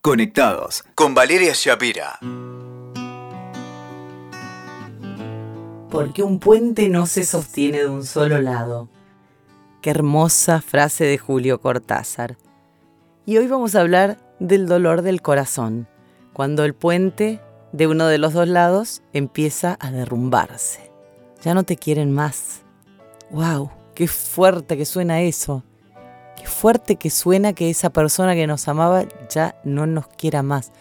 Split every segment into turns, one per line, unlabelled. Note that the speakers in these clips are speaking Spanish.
Conectados con Valeria Shapira.
Porque un puente no se sostiene de un solo lado. Qué hermosa frase de Julio Cortázar. Y hoy vamos a hablar del dolor del corazón, cuando el puente de uno de los dos lados empieza a derrumbarse. Ya no te quieren más. ¡Wow! ¡Qué fuerte que suena eso! Fuerte que suena que esa persona que nos amaba ya no nos quiera más.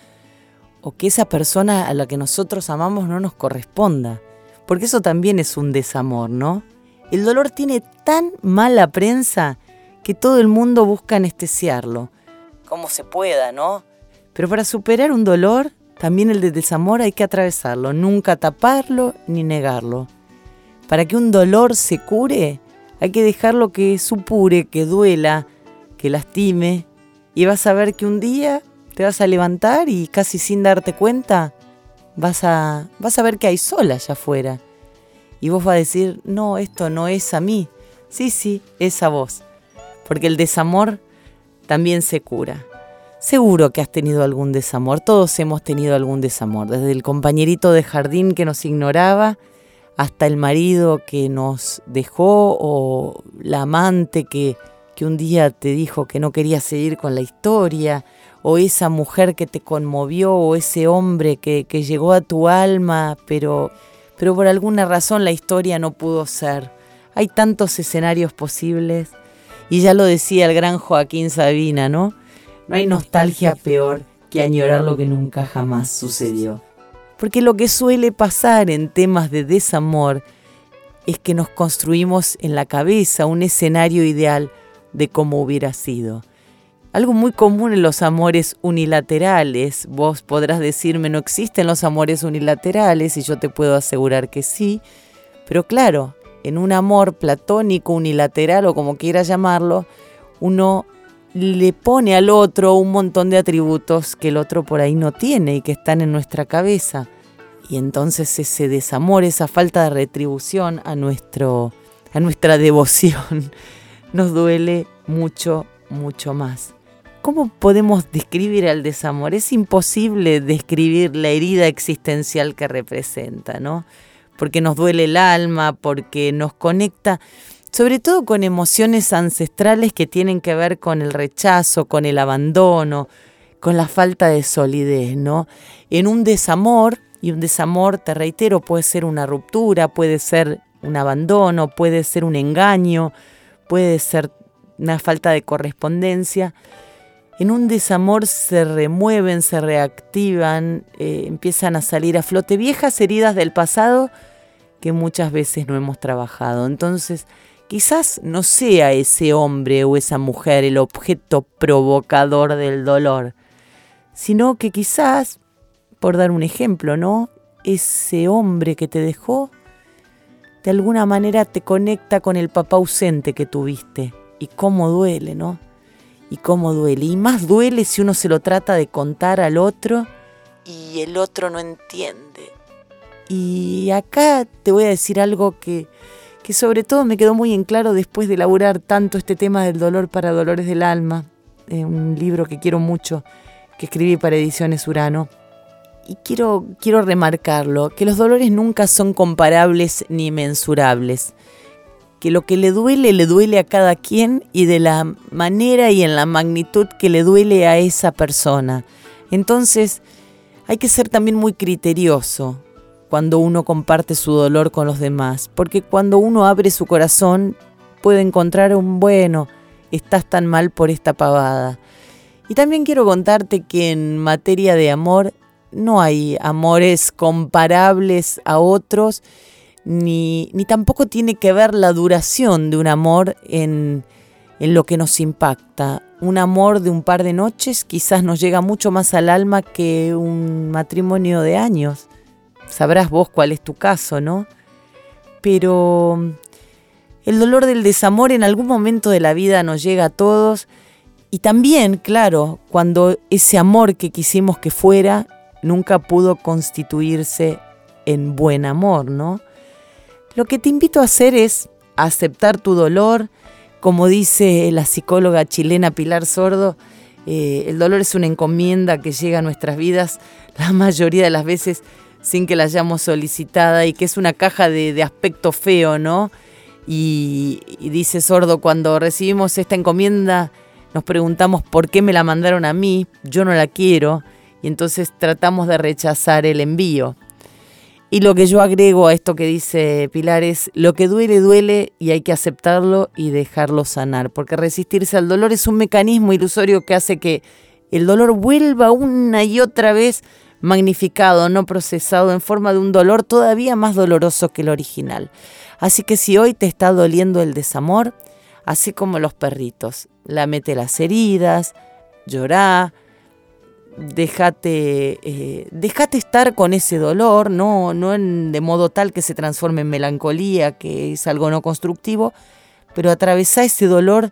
O que esa persona a la que nosotros amamos no nos corresponda. Porque eso también es un desamor, ¿no? El dolor tiene tan mala prensa que todo el mundo busca anestesiarlo. Como se pueda, ¿no? Pero para superar un dolor, también el de desamor hay que atravesarlo, nunca taparlo ni negarlo. Para que un dolor se cure, hay que dejarlo que supure, que duela, que lastime. Y vas a ver que un día te vas a levantar y casi sin darte cuenta vas a, vas a ver que hay sol allá afuera. Y vos vas a decir, no, esto no es a mí. Sí, sí, es a vos. Porque el desamor también se cura. Seguro que has tenido algún desamor, todos hemos tenido algún desamor, desde el compañerito de jardín que nos ignoraba, hasta el marido que nos dejó o la amante que, que un día te dijo que no quería seguir con la historia, o esa mujer que te conmovió, o ese hombre que, que llegó a tu alma, pero, pero por alguna razón la historia no pudo ser. Hay tantos escenarios posibles, y ya lo decía el gran Joaquín Sabina, ¿no? No hay nostalgia peor que añorar lo que nunca jamás sucedió. Porque lo que suele pasar en temas de desamor es que nos construimos en la cabeza un escenario ideal de cómo hubiera sido. Algo muy común en los amores unilaterales. Vos podrás decirme no existen los amores unilaterales y yo te puedo asegurar que sí. Pero claro, en un amor platónico, unilateral o como quieras llamarlo, uno le pone al otro un montón de atributos que el otro por ahí no tiene y que están en nuestra cabeza. Y entonces ese desamor, esa falta de retribución a, nuestro, a nuestra devoción nos duele mucho, mucho más. ¿Cómo podemos describir al desamor? Es imposible describir la herida existencial que representa, ¿no? Porque nos duele el alma, porque nos conecta sobre todo con emociones ancestrales que tienen que ver con el rechazo, con el abandono, con la falta de solidez, ¿no? En un desamor, y un desamor, te reitero, puede ser una ruptura, puede ser un abandono, puede ser un engaño, puede ser una falta de correspondencia. En un desamor se remueven, se reactivan, eh, empiezan a salir a flote viejas heridas del pasado que muchas veces no hemos trabajado. Entonces, Quizás no sea ese hombre o esa mujer el objeto provocador del dolor, sino que quizás, por dar un ejemplo, ¿no? Ese hombre que te dejó, de alguna manera te conecta con el papá ausente que tuviste. Y cómo duele, ¿no? Y cómo duele. Y más duele si uno se lo trata de contar al otro y el otro no entiende. Y acá te voy a decir algo que que sobre todo me quedó muy en claro después de elaborar tanto este tema del dolor para dolores del alma, un libro que quiero mucho, que escribí para Ediciones Urano. Y quiero, quiero remarcarlo, que los dolores nunca son comparables ni mensurables, que lo que le duele le duele a cada quien y de la manera y en la magnitud que le duele a esa persona. Entonces, hay que ser también muy criterioso cuando uno comparte su dolor con los demás, porque cuando uno abre su corazón puede encontrar un bueno, estás tan mal por esta pavada. Y también quiero contarte que en materia de amor no hay amores comparables a otros, ni, ni tampoco tiene que ver la duración de un amor en, en lo que nos impacta. Un amor de un par de noches quizás nos llega mucho más al alma que un matrimonio de años sabrás vos cuál es tu caso, ¿no? Pero el dolor del desamor en algún momento de la vida nos llega a todos y también, claro, cuando ese amor que quisimos que fuera nunca pudo constituirse en buen amor, ¿no? Lo que te invito a hacer es aceptar tu dolor, como dice la psicóloga chilena Pilar Sordo, Eh, el dolor es una encomienda que llega a nuestras vidas la mayoría de las veces sin que la hayamos solicitada y que es una caja de, aspecto feo, ¿no? Y, y, dice Sordo, cuando recibimos esta encomienda nos preguntamos por qué me la mandaron a mí, yo no la quiero, y entonces tratamos de rechazar el envío. Y lo que yo agrego a esto que dice Pilar es, lo que duele, duele y hay que aceptarlo y dejarlo sanar, porque resistirse al dolor es un mecanismo ilusorio que hace que el dolor vuelva una y otra vez magnificado, no procesado, en forma de un dolor todavía más doloroso que el original. Así que si hoy te está doliendo el desamor, así como los perritos, lamete las heridas, llorá, déjate, eh, estar con ese dolor, no, no en, de modo tal que se transforme en melancolía, que es algo no constructivo, pero atravesá ese dolor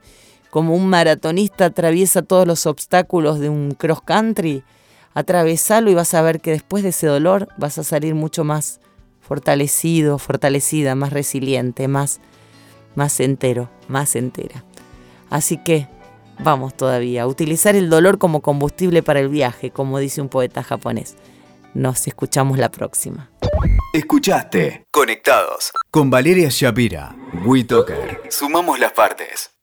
como un maratonista atraviesa todos los obstáculos de un cross country, atravesalo y vas a ver que después de ese dolor vas a salir mucho más fortalecido, fortalecida, más resiliente, más, más entero, más entera. Así que Vamos todavía, utilizar el dolor como combustible para el viaje, como dice un poeta japonés. Nos escuchamos la próxima.
Escuchaste Conectados con Valeria Shapira. WeToker. Sumamos las partes.